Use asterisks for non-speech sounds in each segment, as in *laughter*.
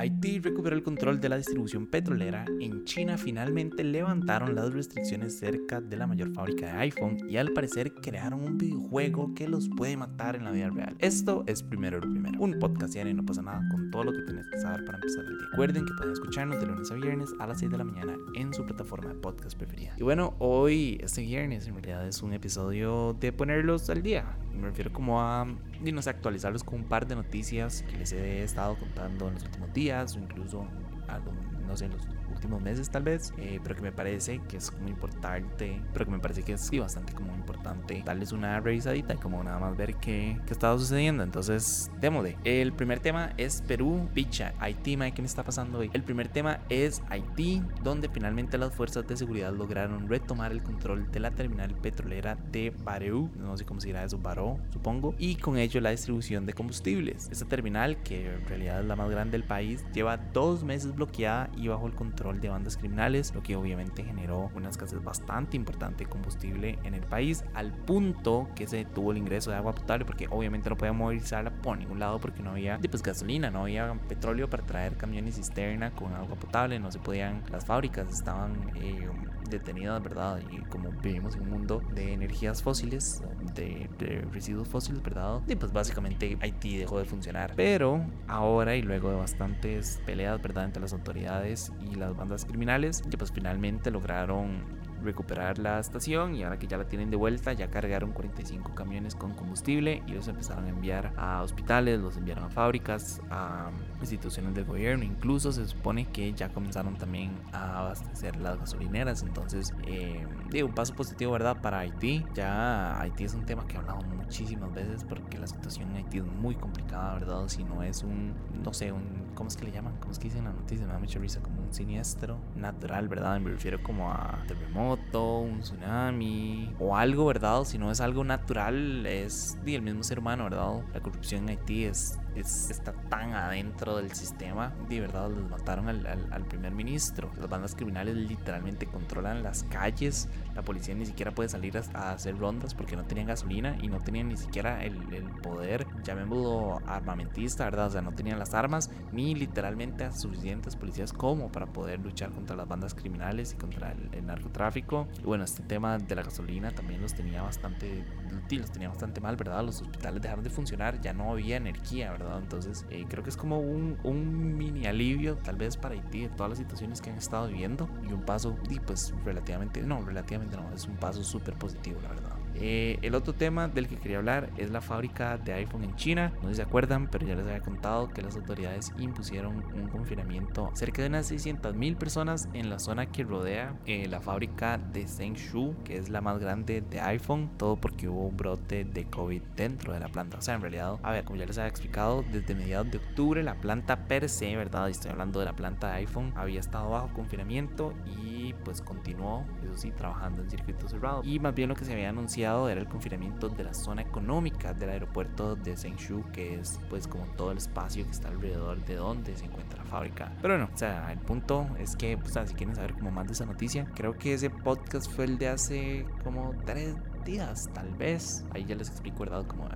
Haití recuperó el control de la distribución petrolera. En China finalmente levantaron las restricciones cerca de la mayor fábrica de iPhone y al parecer crearon un videojuego que los puede matar en la vida real. Esto es primero lo primero. Un podcast y no pasa nada con todo lo que tienes que saber para empezar el día. Recuerden que pueden escucharnos de lunes a viernes a las 6 de la mañana en su plataforma de podcast preferida. Y bueno, hoy, este viernes, en realidad es un episodio de ponerlos al día. Me refiero como a, no sé, actualizarlos con un par de noticias que les he estado contando en los últimos días o incluso algo, no sé, los últimos meses tal vez, eh, pero que me parece que es muy importante, pero que me parece que es sí, bastante como importante darles una revisadita y como nada más ver qué, qué estado sucediendo. Entonces, démosle. El primer tema es Perú, picha, Haití, ¿qué me está pasando hoy? El primer tema es Haití, donde finalmente las fuerzas de seguridad lograron retomar el control de la terminal petrolera de Bareu, no sé cómo se dirá eso, Baró, supongo, y con ello la distribución de combustibles. Esta terminal, que en realidad es la más grande del país, lleva dos meses bloqueada y bajo el control de bandas criminales, lo que obviamente generó una escasez bastante importante de combustible en el país, al punto que se detuvo el ingreso de agua potable, porque obviamente no podía movilizarla por ningún lado porque no había pues, gasolina, no había petróleo para traer camiones cisterna con agua potable, no se podían, las fábricas estaban eh, detenidas, ¿verdad? Y como vivimos en un mundo de energías fósiles, de, residuos fósiles, ¿verdad? Y pues básicamente Haití dejó de funcionar. Pero ahora y luego de bastantes peleas, ¿verdad? Entre las autoridades y las bandas criminales, que pues finalmente lograron recuperar la estación y ahora que ya la tienen de vuelta ya cargaron 45 camiones con combustible y los empezaron a enviar a hospitales, los enviaron a fábricas, a instituciones del gobierno, incluso se supone que ya comenzaron también a abastecer las gasolineras, entonces eh, un paso positivo, ¿verdad? Para Haití, ya Haití es un tema que he hablado muchísimas veces porque la situación en Haití es muy complicada, ¿verdad? Si no es un, no sé, un, ¿cómo es que le llaman? ¿Cómo es que dicen la noticia? Me da mucha risa, como un siniestro natural, ¿verdad? Me refiero como a terremoto un tsunami o algo, ¿verdad? Si no es algo natural, es el mismo ser humano, ¿verdad? La corrupción en Haití es está tan adentro del sistema. De verdad, les mataron al, primer ministro. Las bandas criminales literalmente controlan las calles. La policía ni siquiera puede salir a, hacer rondas porque no tenían gasolina y no tenían ni siquiera el, poder, llamémoslo armamentista, ¿verdad? O sea, no tenían las armas ni literalmente a suficientes policías como para poder luchar contra las bandas criminales y contra el, narcotráfico. Y bueno, este tema de la gasolina también los tenía bastante, los tenía bastante mal, ¿verdad? Los hospitales dejaron de funcionar, ya no había energía, ¿verdad? Entonces eh, creo que es como un, un, mini alivio tal vez para Haití de todas las situaciones que han estado viviendo y un paso, y pues relativamente, no, relativamente no, es un paso súper positivo la verdad. Eh, el otro tema del que quería hablar es la fábrica de iPhone en China. No sé si se acuerdan, pero ya les había contado que las autoridades impusieron un confinamiento cerca de unas 600 mil personas en la zona que rodea eh, la fábrica de Zhengshu, que es la más grande de iPhone. Todo porque hubo un brote de COVID dentro de la planta. O sea, en realidad, a ver, como ya les había explicado, desde mediados de octubre la planta per se, ¿verdad? Estoy hablando de la planta de iPhone, había estado bajo confinamiento y pues continuó, eso sí, trabajando en circuito cerrado. Y más bien lo que se había anunciado era el confinamiento de la zona económica del aeropuerto de Zhengshu, que es pues como todo el espacio que está alrededor de donde se encuentra la fábrica. Pero bueno, o sea, el punto es que, pues, si quieren saber como más de esa noticia, creo que ese podcast fue el de hace como tres días, tal vez. Ahí ya les explico, ¿verdad? Como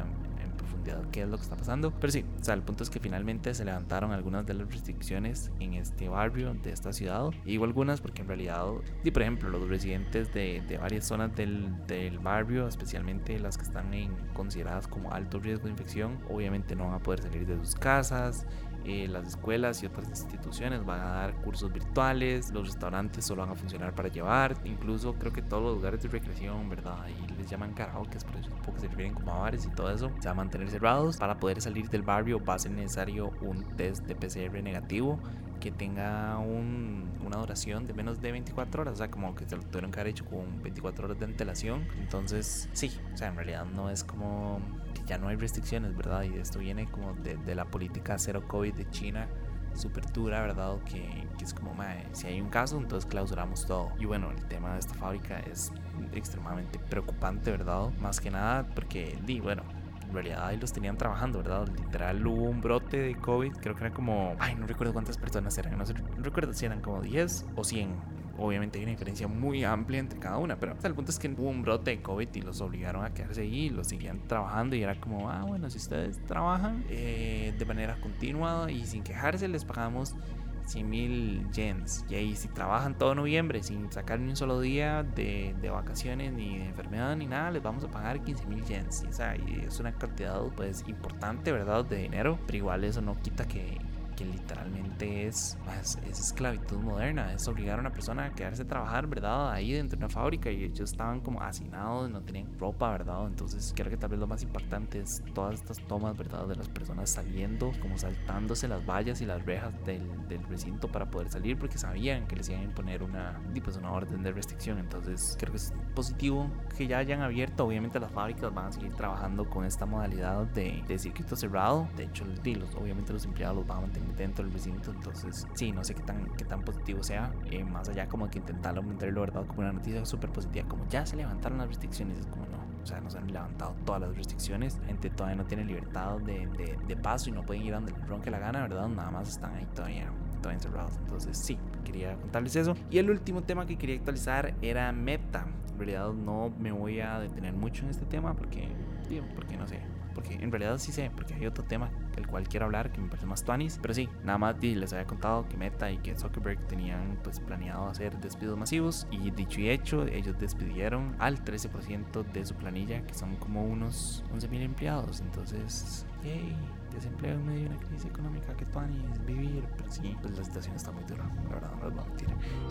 qué es lo que está pasando. Pero sí, o sea, el punto es que finalmente se levantaron algunas de las restricciones en este barrio de esta ciudad. Y digo algunas porque en realidad, y por ejemplo, los residentes de, de varias zonas del, del, barrio, especialmente las que están en, consideradas como alto riesgo de infección, obviamente no van a poder salir de sus casas. Eh, las escuelas y otras instituciones van a dar cursos virtuales, los restaurantes solo van a funcionar para llevar, incluso creo que todos los lugares de recreación, ¿verdad? Ahí les llaman karaoke, por eso poco se refieren como a bares y todo eso, se va a mantener cerrados. Para poder salir del barrio va a ser necesario un test de PCR negativo que tenga un, una duración de menos de 24 horas, o sea, como que se lo tuvieron que haber hecho con 24 horas de antelación. Entonces, sí, o sea, en realidad no es como ya no hay restricciones, ¿verdad? Y esto viene como de, de la política cero COVID de China súper dura, ¿verdad? Que, que, es como, mae, si hay un caso, entonces clausuramos todo. Y bueno, el tema de esta fábrica es extremadamente preocupante, ¿verdad? Más que nada porque, di, bueno, en realidad ahí los tenían trabajando, ¿verdad? Literal hubo un brote de COVID, creo que era como, ay, no recuerdo cuántas personas eran, no, sé, no recuerdo si eran como 10 o 100 obviamente hay una diferencia muy amplia entre cada una, pero el punto es que hubo un brote de COVID y los obligaron a quedarse ahí, los seguían trabajando y era como, ah, bueno, si ustedes trabajan eh, de manera continua y sin quejarse, les pagamos 100 mil yens. Y ahí si trabajan todo noviembre sin sacar ni un solo día de, de, vacaciones, ni de enfermedad, ni nada, les vamos a pagar 15 mil yens. Y, o sea, y es una cantidad pues importante, ¿verdad? De dinero, pero igual eso no quita que que literalmente es, más, es esclavitud moderna, es obligar a una persona a quedarse a trabajar, ¿verdad? Ahí dentro de una fábrica y ellos estaban como hacinados, no tenían ropa, ¿verdad? Entonces creo que tal vez lo más importante es todas estas tomas, ¿verdad? De las personas saliendo, como saltándose las vallas y las rejas del, recinto para poder salir porque sabían que les iban a imponer una, pues una orden de restricción. Entonces creo que es positivo que ya hayan abierto. Obviamente las fábricas van a seguir trabajando con esta modalidad de, de circuito cerrado. De hecho, los, obviamente los empleados los van a mantener dentro del recinto. Entonces, sí, no sé qué tan, qué tan positivo sea. Eh, más allá como que intentarlo meterlo, ¿verdad? Como una noticia súper positiva. Como ya se levantaron las restricciones. Es como no. O sea, no se han levantado todas las restricciones. La gente todavía no tiene libertad de, de, paso y no pueden ir donde les ronque la gana, ¿verdad? Nada más están ahí todavía todavía encerrados. Entonces, sí, quería contarles eso. Y el último tema que quería actualizar era Meta. En realidad no me voy a detener mucho en este tema porque, porque no sé, porque en realidad sí sé, porque hay otro tema el cual quiero hablar que me parece más tuanis, pero sí, nada más les había contado que Meta y que Zuckerberg tenían pues planeado hacer despidos masivos y dicho y hecho, ellos despidieron al 13% de su planilla, que son como unos 11.000 empleados, entonces, yay desempleo en medio de una crisis económica que es vivir, pero sí, pues la situación está muy dura, la verdad, no les voy a mentir.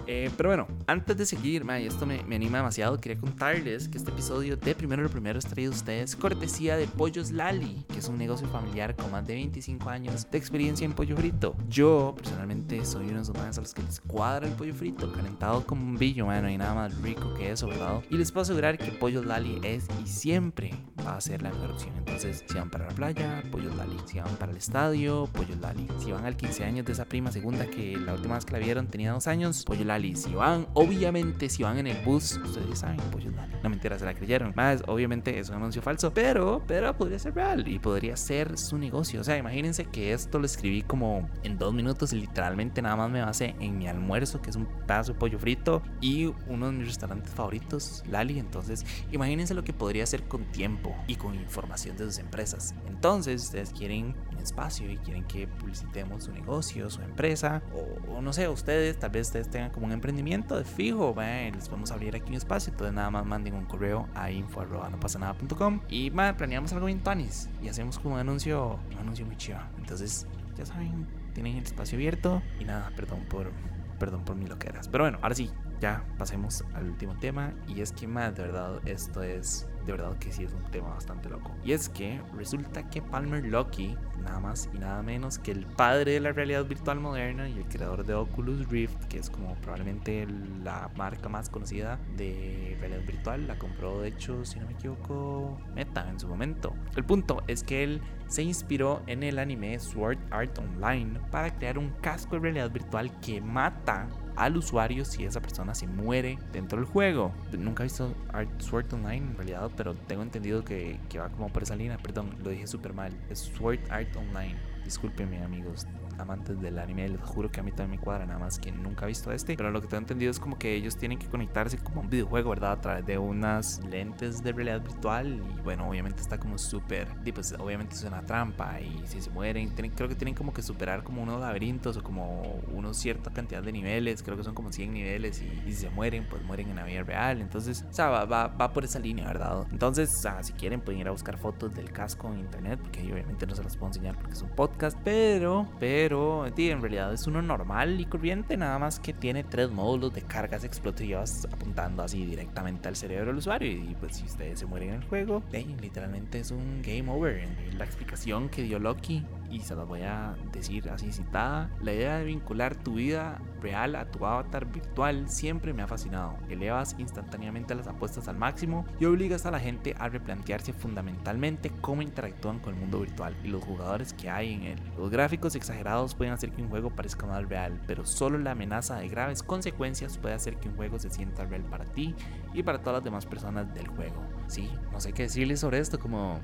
Eh, pero bueno, antes de seguir, y esto me, me, anima demasiado, quería contarles que este episodio de Primero lo Primero es traído a ustedes cortesía de Pollos Lali, que es un negocio familiar con más de 25 años de experiencia en pollo frito. Yo, personalmente, soy uno de esos más a los que les cuadra el pollo frito, calentado como un billo, man, no hay nada más rico que eso, ¿verdad? Y les puedo asegurar que Pollos Lali es y siempre a ser la opción. Entonces, si van para la playa, Pollos Lali. Si van para el estadio, Pollo Lali. Si van al 15 años de esa prima segunda que la última vez que la vieron tenía dos años, Pollo Lali. Si van, obviamente, si van en el bus, ustedes saben, Pollo Lali. No mentira, se la creyeron. Más, obviamente es un anuncio falso, pero, pero podría ser real y podría ser su negocio. O sea, imagínense que esto lo escribí como en dos minutos y literalmente nada más me base en mi almuerzo, que es un pedazo de pollo frito y uno de mis restaurantes favoritos, Lali. Entonces, imagínense lo que podría hacer con tiempo y con información de sus empresas. Entonces, ustedes quieren un espacio y quieren que publicitemos su negocio, su empresa, o, no sé, ustedes, tal vez ustedes tengan como un emprendimiento de fijo, les vamos a abrir aquí un espacio, entonces nada más manden un correo a info no pasa nada.com y planeamos algo bien tonis y hacemos como un anuncio, un anuncio muy chido. Entonces, ya saben, tienen el espacio abierto y nada, perdón por perdón por mi loqueras. Pero bueno, ahora sí, ya pasemos al último tema y es que más de verdad esto es de verdad que sí es un tema bastante loco. Y es que resulta que Palmer Luckey, nada más y nada menos que el padre de la realidad virtual moderna y el creador de Oculus Rift, que es como probablemente la marca más conocida de realidad virtual, la compró de hecho, si no me equivoco, Meta en su momento. El punto es que él se inspiró en el anime Sword Art Online para crear un casco de realidad virtual que mata al usuario si esa persona se muere dentro del juego. Nunca he visto Art Sword Online en realidad, pero tengo entendido que, va como por esa línea. Perdón, lo dije súper mal. Es Sword Art Online. Discúlpenme amigos, amantes del anime, les juro que a mí también me cuadra, nada más que nunca he visto este. Pero lo que tengo entendido es como que ellos tienen que conectarse como un videojuego, ¿verdad? A través de unas lentes de realidad virtual. Y bueno, obviamente está como súper. Pues obviamente es una trampa. Y si se mueren, creo que tienen como que superar como unos laberintos o como unos cierta cantidad de niveles. Creo que son como 100 niveles. Y, si se mueren, pues mueren en la vida real. Entonces, o sea, va, va, por esa línea, ¿verdad? Entonces, o sea, si quieren, pueden ir a buscar fotos del casco en internet. Porque obviamente no se las puedo enseñar porque es un podcast. Pero, pero en realidad es uno normal y corriente, nada más que tiene tres módulos de cargas explosivas apuntando así directamente al cerebro del usuario. Y pues si ustedes se mueren en el juego, literalmente es un game over. La explicación que dio Loki y se las voy a decir así citada. La idea de vincular tu vida real a tu avatar virtual siempre me ha fascinado. Elevas instantáneamente las apuestas al máximo y obligas a la gente a replantearse fundamentalmente cómo interactúan con el mundo virtual y los jugadores que hay en él. Los gráficos exagerados pueden hacer que un juego parezca más real, pero solo la amenaza de graves consecuencias puede hacer que un juego se sienta real para ti y para todas las demás personas del juego. Sí, no sé qué decirles sobre esto, como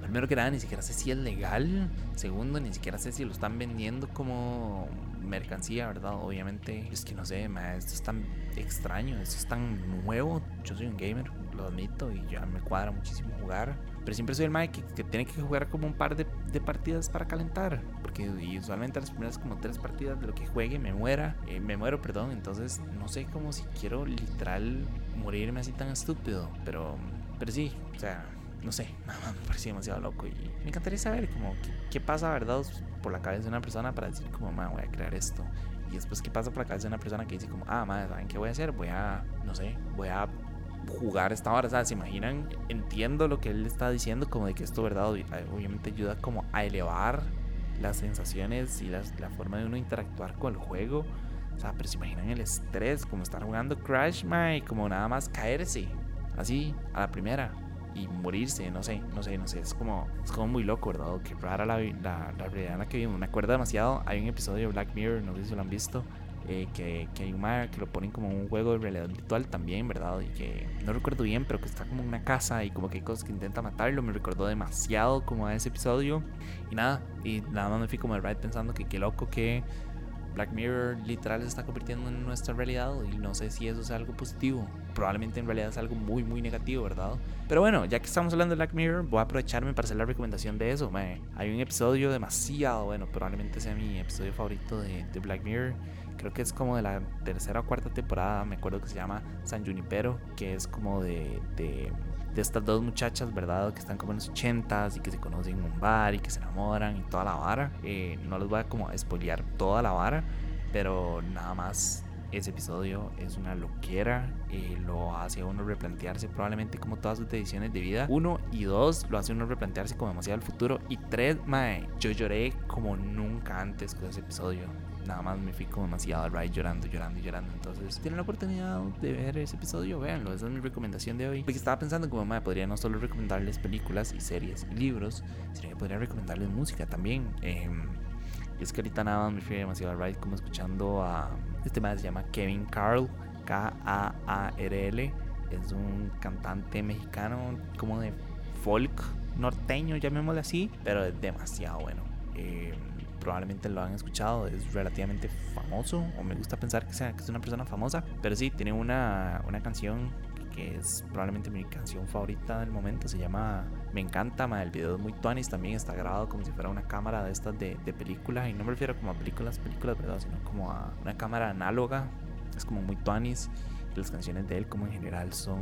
primero que nada, ni siquiera sé si es legal. Segundo, ni siquiera sé si lo están vendiendo como mercancía, ¿verdad? Obviamente, es que no sé, esto es tan extraño, esto es tan nuevo. Yo soy un gamer, lo admito, y ya me cuadra muchísimo jugar. Pero siempre soy el Mike que, que, tiene que jugar como un par de, de, partidas para calentar. Porque usualmente las primeras como tres partidas de lo que juegue me muera. Eh, me muero, perdón. Entonces no sé cómo si quiero literal morirme así tan estúpido. Pero, pero sí, o sea, no sé, *laughs* me pareció demasiado loco. Y me encantaría saber como qué, qué pasa, ¿verdad? Por la cabeza de una persona para decir como, ma, voy a crear esto. Y después qué pasa por la cabeza de una persona que dice como, ah, madre, ¿saben qué voy a hacer? Voy a, no sé, voy a jugar esta hora. Sea, ¿se imaginan? Entiendo lo que él está diciendo, como de que esto, ¿verdad? Obviamente ayuda como a elevar las sensaciones y las, la forma de uno interactuar con el juego. O sea, pero se imaginan el estrés, como estar jugando Crash, my, como nada más caerse, así, a la primera, y morirse, no sé, no sé, no sé, es como, es como muy loco, ¿verdad? Que rara la, la, la realidad en la que vivimos. Me acuerdo demasiado, hay un episodio de Black Mirror, no sé si lo han visto, eh, que, que, hay un que lo ponen como un juego de realidad virtual también, ¿verdad? Y que no recuerdo bien, pero que está como en una casa y como que hay cosas que intenta matarlo. Me recordó demasiado como a ese episodio. Y nada, y nada más me fui como el ride pensando que qué loco que Black Mirror literal se está convirtiendo en nuestra realidad y no sé si eso es algo positivo. Probablemente en realidad es algo muy muy negativo, ¿verdad? Pero bueno, ya que estamos hablando de Black Mirror, voy a aprovecharme para hacer la recomendación de eso. hay un episodio demasiado bueno, probablemente sea mi episodio favorito de, de Black Mirror creo que es como de la tercera o cuarta temporada, me acuerdo que se llama San Junipero, que es como de, de, de estas dos muchachas, ¿verdad? Que están como en los ochentas y que se conocen en un bar y que se enamoran y toda la vara. Eh, no les voy a como spoilear toda la vara, pero nada más ese episodio es una loquera, eh, lo hace a uno replantearse probablemente como todas sus decisiones de vida. Uno y dos, lo hace uno replantearse como demasiado el futuro. Y tres, mae, yo lloré como nunca antes con ese episodio nada más me fico demasiado al ride llorando, llorando, llorando. Entonces, si tienen la oportunidad de ver ese episodio, véanlo. Esa es mi recomendación de hoy. Porque estaba pensando como, mamá, podría no solo recomendarles películas y series y libros, sino que podría recomendarles música también. Eh, es que ahorita nada más me fui demasiado al ride como escuchando a... Este más se llama Kevin Carl, K-A-A-R-L. Es un cantante mexicano como de folk norteño, llamémosle así, pero es demasiado bueno. Eh, probablemente lo han escuchado, es relativamente famoso, o me gusta pensar que, sea, que es una persona famosa, pero sí, tiene una, una canción es probablemente mi canción favorita del momento, se llama Me encanta, el video es muy tuanis, también está grabado como si fuera una cámara de estas de, películas, y no me refiero como a películas, películas, ¿verdad? Sino como a una cámara análoga, es como muy tuanis, las canciones de él como en general son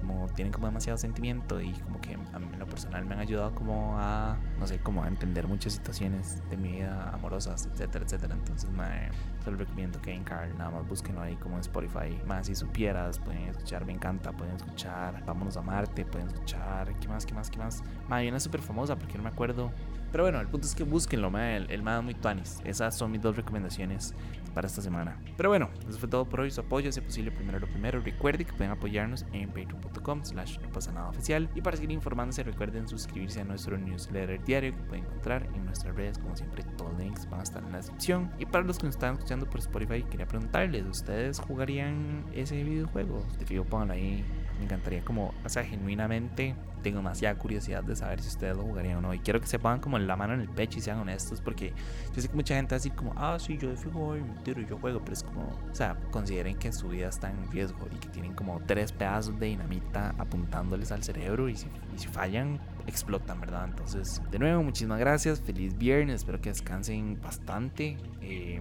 como tienen como demasiado sentimiento y como que a mí en lo personal me han ayudado como a, no sé, como a entender muchas situaciones de mi vida amorosas, etcétera, etcétera. Entonces, me solo recomiendo Kevin Carl, nada más búsquenlo ahí como en Spotify. Más si supieras, pueden escuchar Me Encanta, pueden escuchar Vámonos a Marte, pueden escuchar, ¿qué más, qué más, qué más? Más, hay una súper famosa porque no me acuerdo. Pero bueno, el punto es que búsquenlo, el, el más muy tuanis. Esas son mis dos recomendaciones para esta semana. Pero bueno, eso fue todo por hoy. Su apoyo, si es posible, primero lo primero. Recuerden que pueden apoyarnos en patreon.com slash no pasa nada oficial. Y para seguir informándose, recuerden suscribirse a nuestro newsletter diario que pueden encontrar en nuestras redes. Como siempre, todos los links van a estar en la descripción. Y para los que nos están escuchando por Spotify, quería preguntarles, ¿ustedes jugarían ese videojuego? De fijo, pónganlo ahí me encantaría como, o sea, genuinamente tengo demasiada curiosidad de saber si ustedes lo jugarían o no. Y quiero que se pongan como la mano en el pecho y sean honestos, porque yo sé que mucha gente va a decir como, ah, sí, yo de fijo y me tiro y yo juego, pero es como, o sea, consideren que su vida está en riesgo y que tienen como tres pedazos de dinamita apuntándoles al cerebro y si, fallan, explotan, ¿verdad? Entonces, de nuevo, muchísimas gracias, feliz viernes, espero que descansen bastante. Eh,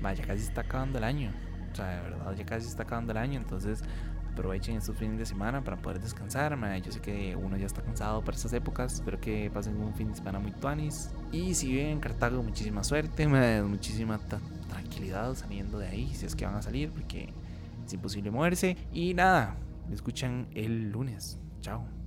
vaya, casi está acabando el año. O sea, de verdad, ya casi está acabando el año, entonces aprovechen estos fines de semana para poder descansar. Yo sé que uno ya está cansado para estas épocas. Espero que pasen un fin de semana muy tuanis. Y si viven en Cartago, muchísima suerte, muchísima tranquilidad saliendo de ahí, si es que van a salir, porque es imposible moverse. Y nada, me escuchan el lunes. Chao.